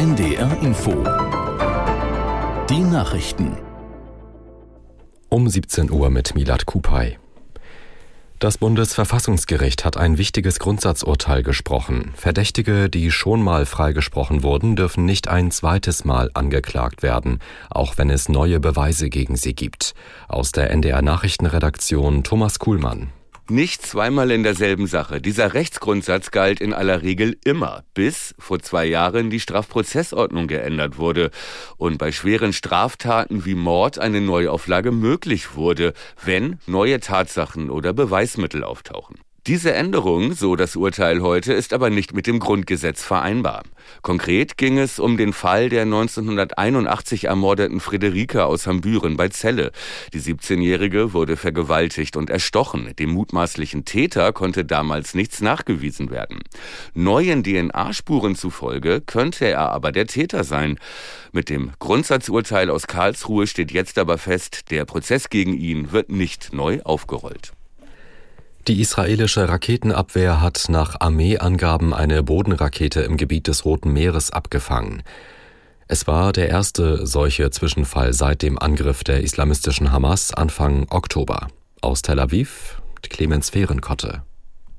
NDR Info. Die Nachrichten. Um 17 Uhr mit Milad Kupay. Das Bundesverfassungsgericht hat ein wichtiges Grundsatzurteil gesprochen. Verdächtige, die schon mal freigesprochen wurden, dürfen nicht ein zweites Mal angeklagt werden, auch wenn es neue Beweise gegen sie gibt. Aus der NDR Nachrichtenredaktion Thomas Kuhlmann. Nicht zweimal in derselben Sache. Dieser Rechtsgrundsatz galt in aller Regel immer, bis vor zwei Jahren die Strafprozessordnung geändert wurde und bei schweren Straftaten wie Mord eine Neuauflage möglich wurde, wenn neue Tatsachen oder Beweismittel auftauchen. Diese Änderung, so das Urteil heute, ist aber nicht mit dem Grundgesetz vereinbar. Konkret ging es um den Fall der 1981 ermordeten Friederike aus Hambüren bei Celle. Die 17-Jährige wurde vergewaltigt und erstochen. Dem mutmaßlichen Täter konnte damals nichts nachgewiesen werden. Neuen DNA-Spuren zufolge könnte er aber der Täter sein. Mit dem Grundsatzurteil aus Karlsruhe steht jetzt aber fest, der Prozess gegen ihn wird nicht neu aufgerollt. Die israelische Raketenabwehr hat nach Armeeangaben eine Bodenrakete im Gebiet des Roten Meeres abgefangen. Es war der erste solche Zwischenfall seit dem Angriff der islamistischen Hamas Anfang Oktober. Aus Tel Aviv, Clemens Fehrenkotte.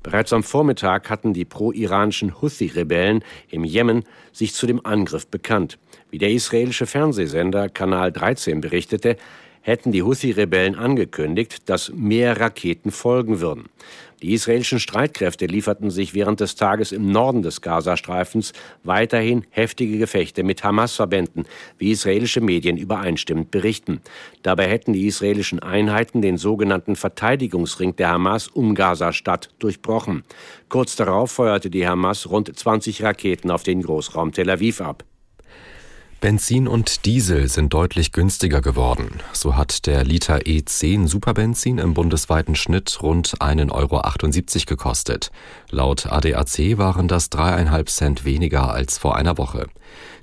Bereits am Vormittag hatten die pro-iranischen Houthi-Rebellen im Jemen sich zu dem Angriff bekannt. Wie der israelische Fernsehsender Kanal 13 berichtete, hätten die Houthi-Rebellen angekündigt, dass mehr Raketen folgen würden. Die israelischen Streitkräfte lieferten sich während des Tages im Norden des Gazastreifens weiterhin heftige Gefechte mit Hamas-Verbänden, wie israelische Medien übereinstimmend berichten. Dabei hätten die israelischen Einheiten den sogenannten Verteidigungsring der Hamas um Gaza-Stadt durchbrochen. Kurz darauf feuerte die Hamas rund 20 Raketen auf den Großraum Tel Aviv ab. Benzin und Diesel sind deutlich günstiger geworden. So hat der Liter E10 Superbenzin im bundesweiten Schnitt rund 1,78 Euro gekostet. Laut ADAC waren das dreieinhalb Cent weniger als vor einer Woche.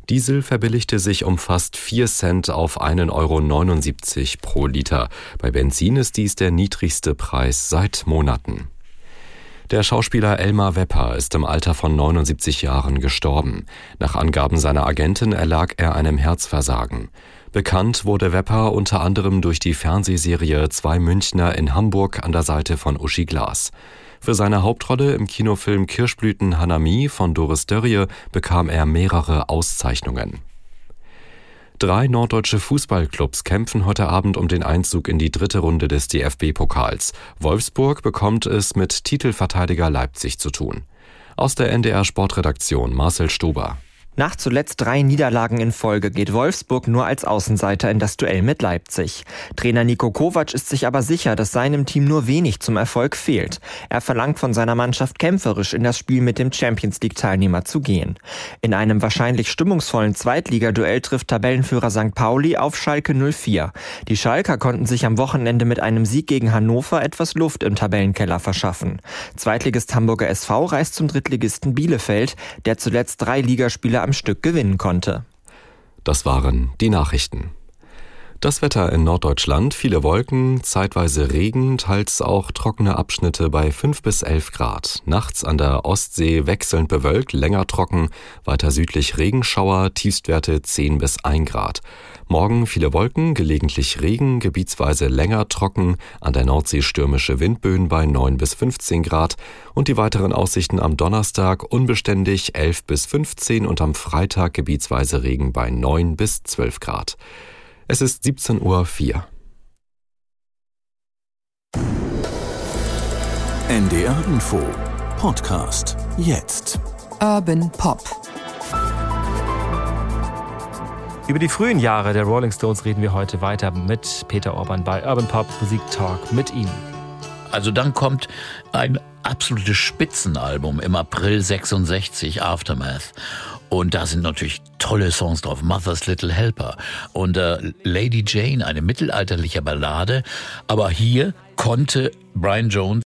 Diesel verbilligte sich um fast 4 Cent auf 1,79 Euro pro Liter. Bei Benzin ist dies der niedrigste Preis seit Monaten. Der Schauspieler Elmar Wepper ist im Alter von 79 Jahren gestorben. Nach Angaben seiner Agentin erlag er einem Herzversagen. Bekannt wurde Wepper unter anderem durch die Fernsehserie Zwei Münchner in Hamburg an der Seite von Uschi Glas. Für seine Hauptrolle im Kinofilm Kirschblüten Hanami von Doris Dörrie bekam er mehrere Auszeichnungen. Drei norddeutsche Fußballclubs kämpfen heute Abend um den Einzug in die dritte Runde des DFB-Pokals. Wolfsburg bekommt es mit Titelverteidiger Leipzig zu tun. Aus der NDR Sportredaktion Marcel Stuber. Nach zuletzt drei Niederlagen in Folge geht Wolfsburg nur als Außenseiter in das Duell mit Leipzig. Trainer Niko Kovac ist sich aber sicher, dass seinem Team nur wenig zum Erfolg fehlt. Er verlangt von seiner Mannschaft kämpferisch in das Spiel mit dem Champions League Teilnehmer zu gehen. In einem wahrscheinlich stimmungsvollen Zweitligaduell trifft Tabellenführer St. Pauli auf Schalke 04. Die Schalker konnten sich am Wochenende mit einem Sieg gegen Hannover etwas Luft im Tabellenkeller verschaffen. Zweitligist Hamburger SV reist zum Drittligisten Bielefeld, der zuletzt drei Ligaspiele am Stück gewinnen konnte. Das waren die Nachrichten. Das Wetter in Norddeutschland, viele Wolken, zeitweise Regen, teils auch trockene Abschnitte bei 5 bis 11 Grad. Nachts an der Ostsee wechselnd bewölkt, länger trocken, weiter südlich Regenschauer, Tiefstwerte 10 bis 1 Grad. Morgen viele Wolken, gelegentlich Regen, gebietsweise länger trocken, an der Nordsee stürmische Windböen bei 9 bis 15 Grad und die weiteren Aussichten am Donnerstag unbeständig 11 bis 15 und am Freitag gebietsweise Regen bei 9 bis 12 Grad. Es ist 17.04 Uhr. NDR Info Podcast jetzt. Urban Pop. Über die frühen Jahre der Rolling Stones reden wir heute weiter mit Peter Orban bei Urban Pop Musik Talk mit ihm. Also dann kommt ein absolutes Spitzenalbum im April 66, Aftermath. Und da sind natürlich tolle Songs drauf. Mother's Little Helper und äh, Lady Jane, eine mittelalterliche Ballade. Aber hier konnte Brian Jones